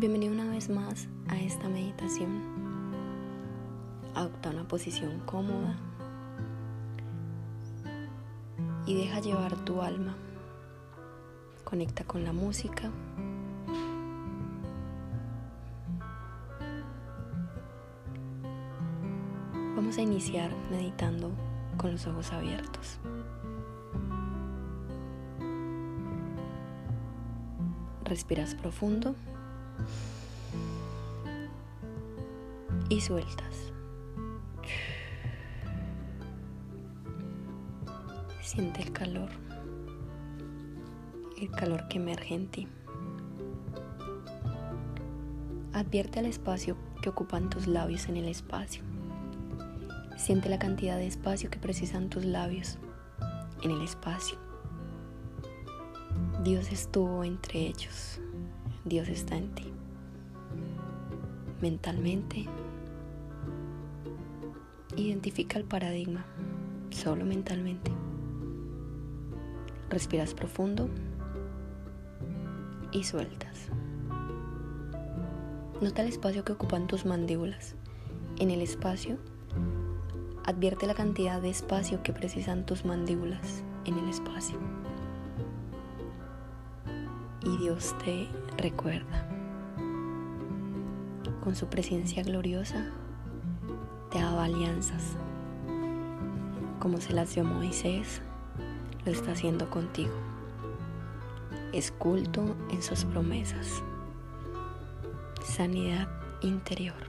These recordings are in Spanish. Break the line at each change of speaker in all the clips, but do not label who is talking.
Bienvenido una vez más a esta meditación. Adopta una posición cómoda y deja llevar tu alma. Conecta con la música. Vamos a iniciar meditando con los ojos abiertos. Respiras profundo. Y sueltas. Siente el calor, el calor que emerge en ti. Advierte el espacio que ocupan tus labios en el espacio. Siente la cantidad de espacio que precisan tus labios en el espacio. Dios estuvo entre ellos. Dios está en ti. Mentalmente Identifica el paradigma, solo mentalmente. Respiras profundo y sueltas. Nota el espacio que ocupan tus mandíbulas. En el espacio, advierte la cantidad de espacio que precisan tus mandíbulas en el espacio. Y Dios te recuerda. Con su presencia gloriosa, te dado alianzas. Como se las dio Moisés, lo está haciendo contigo. Es culto en sus promesas. Sanidad interior.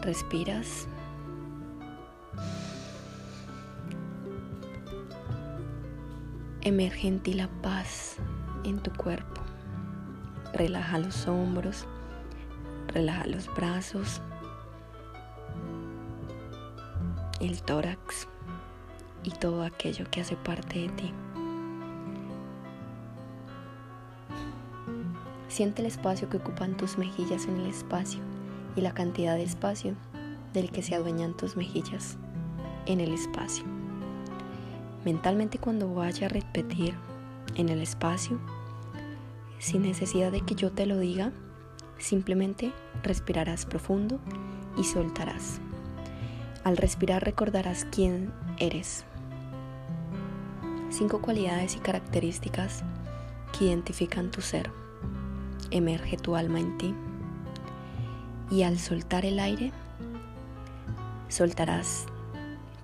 Respiras. Emerge en ti la paz en tu cuerpo. Relaja los hombros, relaja los brazos, el tórax y todo aquello que hace parte de ti. Siente el espacio que ocupan tus mejillas en el espacio y la cantidad de espacio del que se adueñan tus mejillas en el espacio. Mentalmente cuando vaya a repetir en el espacio, sin necesidad de que yo te lo diga, simplemente respirarás profundo y soltarás. Al respirar recordarás quién eres. Cinco cualidades y características que identifican tu ser. Emerge tu alma en ti. Y al soltar el aire, soltarás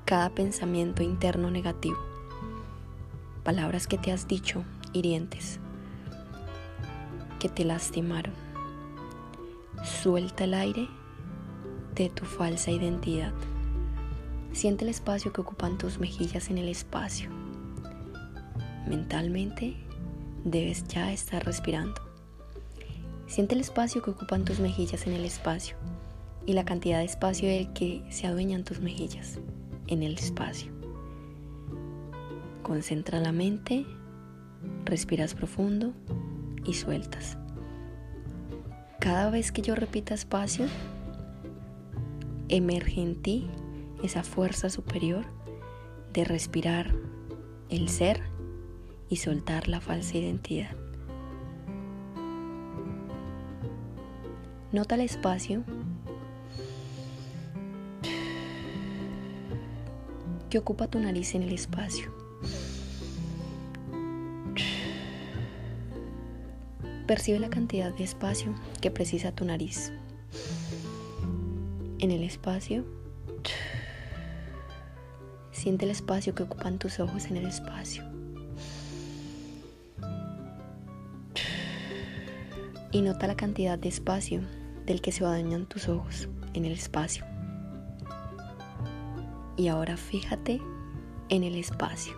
cada pensamiento interno negativo. Palabras que te has dicho hirientes, que te lastimaron. Suelta el aire de tu falsa identidad. Siente el espacio que ocupan tus mejillas en el espacio. Mentalmente debes ya estar respirando. Siente el espacio que ocupan tus mejillas en el espacio y la cantidad de espacio del que se adueñan tus mejillas en el espacio. Concentra la mente, respiras profundo y sueltas. Cada vez que yo repita espacio, emerge en ti esa fuerza superior de respirar el ser y soltar la falsa identidad. Nota el espacio que ocupa tu nariz en el espacio. Percibe la cantidad de espacio que precisa tu nariz. En el espacio Siente el espacio que ocupan tus ojos en el espacio. Y nota la cantidad de espacio del que se adueñan tus ojos en el espacio. Y ahora fíjate en el espacio.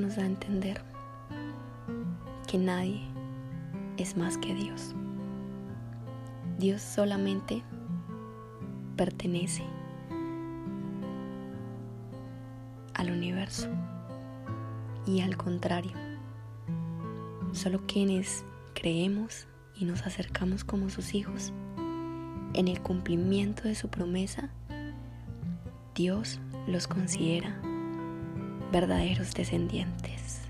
Nos da a entender que nadie es más que Dios. Dios solamente pertenece al universo y al contrario, solo quienes creemos y nos acercamos como sus hijos en el cumplimiento de su promesa, Dios los considera verdaderos descendientes.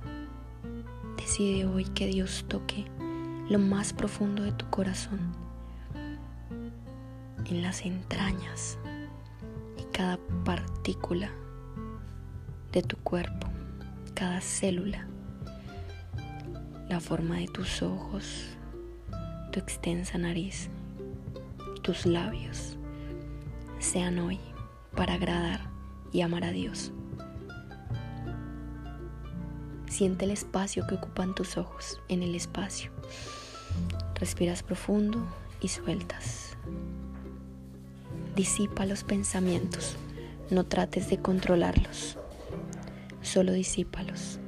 Decide hoy que Dios toque lo más profundo de tu corazón, en las entrañas y cada partícula de tu cuerpo, cada célula, la forma de tus ojos, tu extensa nariz, tus labios, sean hoy para agradar y amar a Dios. Siente el espacio que ocupan tus ojos en el espacio. Respiras profundo y sueltas. Disipa los pensamientos. No trates de controlarlos. Solo disípalos.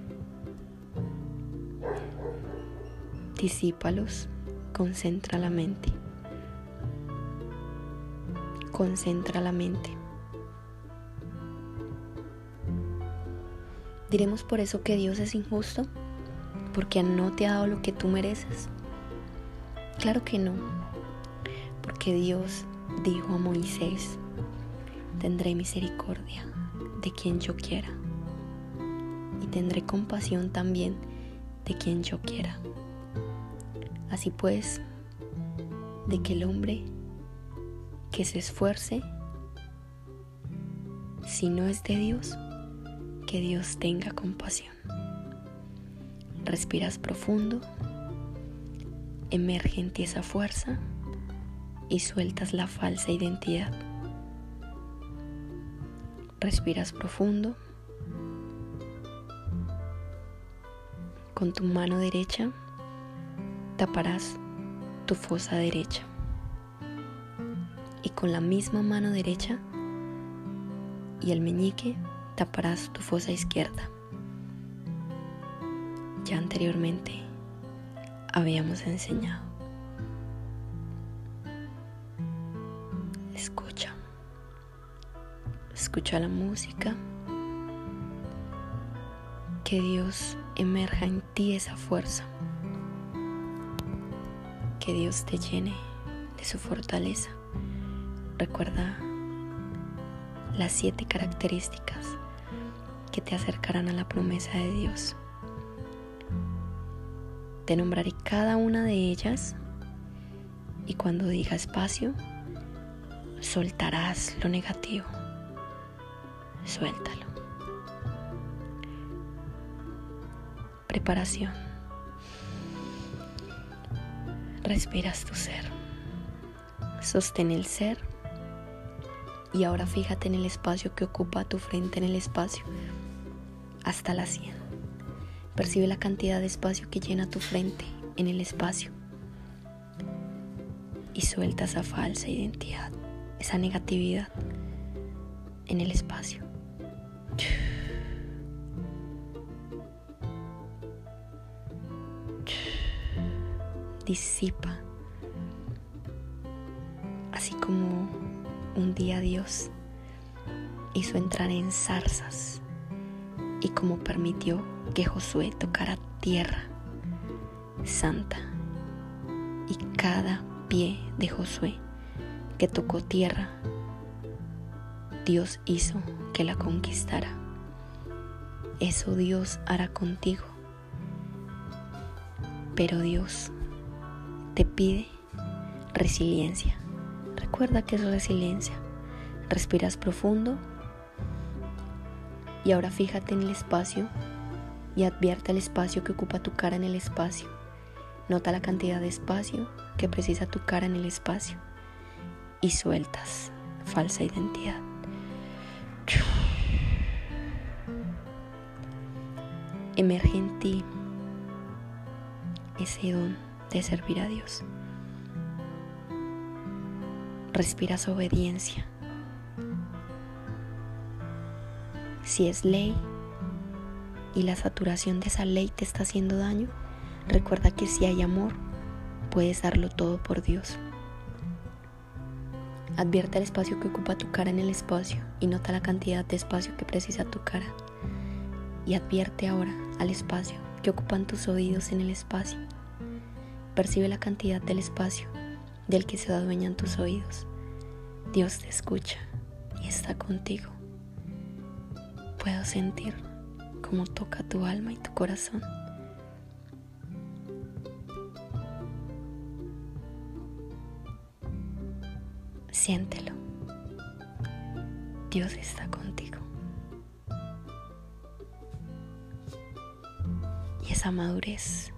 Disípalos. Concentra la mente. Concentra la mente. ¿Diremos por eso que Dios es injusto? ¿Porque no te ha dado lo que tú mereces? Claro que no. Porque Dios dijo a Moisés, tendré misericordia de quien yo quiera. Y tendré compasión también de quien yo quiera. Así pues, de que el hombre que se esfuerce, si no es de Dios, que Dios tenga compasión. Respiras profundo, emerge en ti esa fuerza y sueltas la falsa identidad. Respiras profundo. Con tu mano derecha taparás tu fosa derecha. Y con la misma mano derecha y el meñique taparás tu fosa izquierda. Ya anteriormente habíamos enseñado. Escucha. Escucha la música. Que Dios emerja en ti esa fuerza. Que Dios te llene de su fortaleza. Recuerda las siete características que te acercarán a la promesa de Dios. Te nombraré cada una de ellas y cuando diga espacio, soltarás lo negativo. Suéltalo. Preparación. Respiras tu ser. Sostén el ser. Y ahora fíjate en el espacio que ocupa tu frente en el espacio hasta la 100. Percibe la cantidad de espacio que llena tu frente en el espacio. Y suelta esa falsa identidad, esa negatividad en el espacio. Disipa, así como un día Dios hizo entrar en zarzas y como permitió que Josué tocara tierra santa y cada pie de Josué que tocó tierra, Dios hizo que la conquistara. Eso Dios hará contigo. Pero Dios te pide resiliencia. Recuerda que es resiliencia. Respiras profundo y ahora fíjate en el espacio y advierte el espacio que ocupa tu cara en el espacio. Nota la cantidad de espacio que precisa tu cara en el espacio. Y sueltas falsa identidad. Emerge en ti ese don de servir a Dios. Respiras obediencia Si es ley y la saturación de esa ley te está haciendo daño, recuerda que si hay amor, puedes darlo todo por Dios. Advierte el espacio que ocupa tu cara en el espacio y nota la cantidad de espacio que precisa tu cara. Y advierte ahora al espacio que ocupan tus oídos en el espacio. Percibe la cantidad del espacio del que se adueñan tus oídos. Dios te escucha y está contigo Puedo sentir cómo toca tu alma y tu corazón. Siéntelo. Dios está contigo. Y esa madurez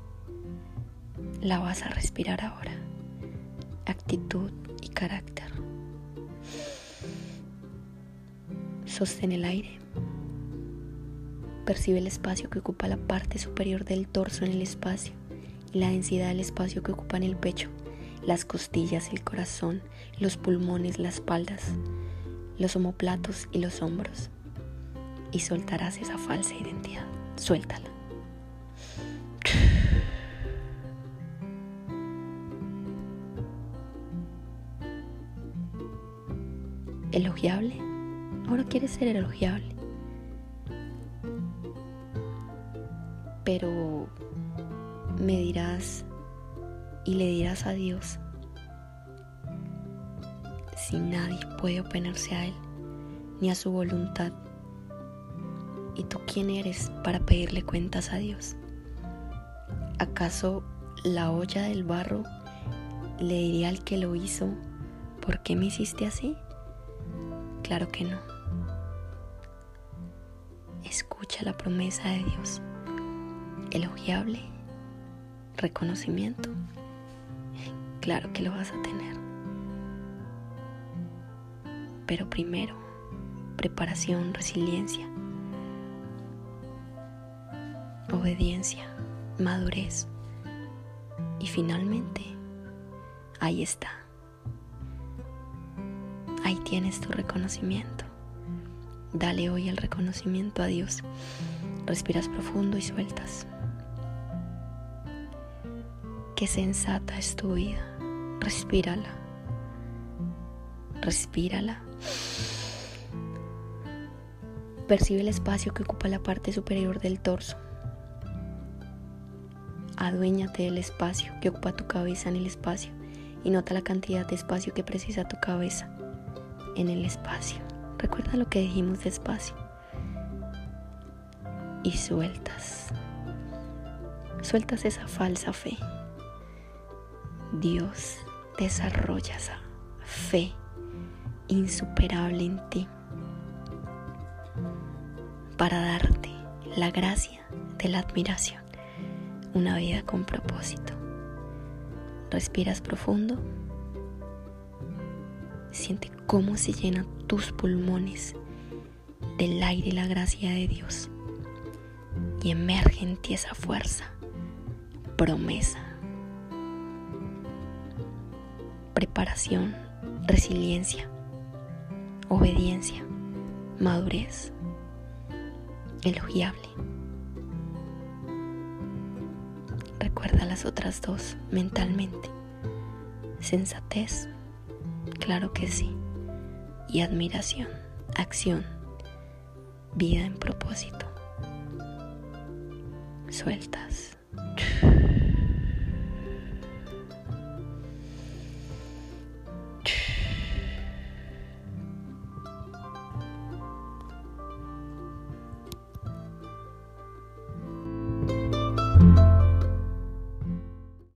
la vas a respirar ahora. Actitud y carácter. Sostén el aire. Percibe el espacio que ocupa la parte superior del torso en el espacio y la densidad del espacio que ocupa en el pecho, las costillas, el corazón, los pulmones, las espaldas, los omoplatos y los hombros. Y soltarás esa falsa identidad. Suéltala. ¿Elogiable? Ahora quieres ser elogiable. Pero me dirás y le dirás a Dios si nadie puede oponerse a Él ni a su voluntad. ¿Y tú quién eres para pedirle cuentas a Dios? ¿Acaso la olla del barro le diría al que lo hizo, ¿por qué me hiciste así? Claro que no. Escucha la promesa de Dios, elogiable, reconocimiento. Claro que lo vas a tener. Pero primero, preparación, resiliencia, obediencia, madurez. Y finalmente, ahí está. Ahí tienes tu reconocimiento. Dale hoy el reconocimiento a Dios. Respiras profundo y sueltas. Qué sensata es tu vida. Respírala. Respírala. Percibe el espacio que ocupa la parte superior del torso. Aduéñate del espacio que ocupa tu cabeza en el espacio y nota la cantidad de espacio que precisa tu cabeza en el espacio. Recuerda lo que dijimos de espacio. Y sueltas. Sueltas esa falsa fe. Dios desarrolla esa fe insuperable en ti para darte la gracia de la admiración, una vida con propósito. Respiras profundo, siente cómo se llenan tus pulmones del aire y la gracia de Dios y emerge en ti esa fuerza, promesa, preparación, resiliencia, obediencia, madurez, elogiable. Recuerda las otras dos mentalmente. Sensatez, claro que sí y admiración, acción, vida en propósito. Sueltas.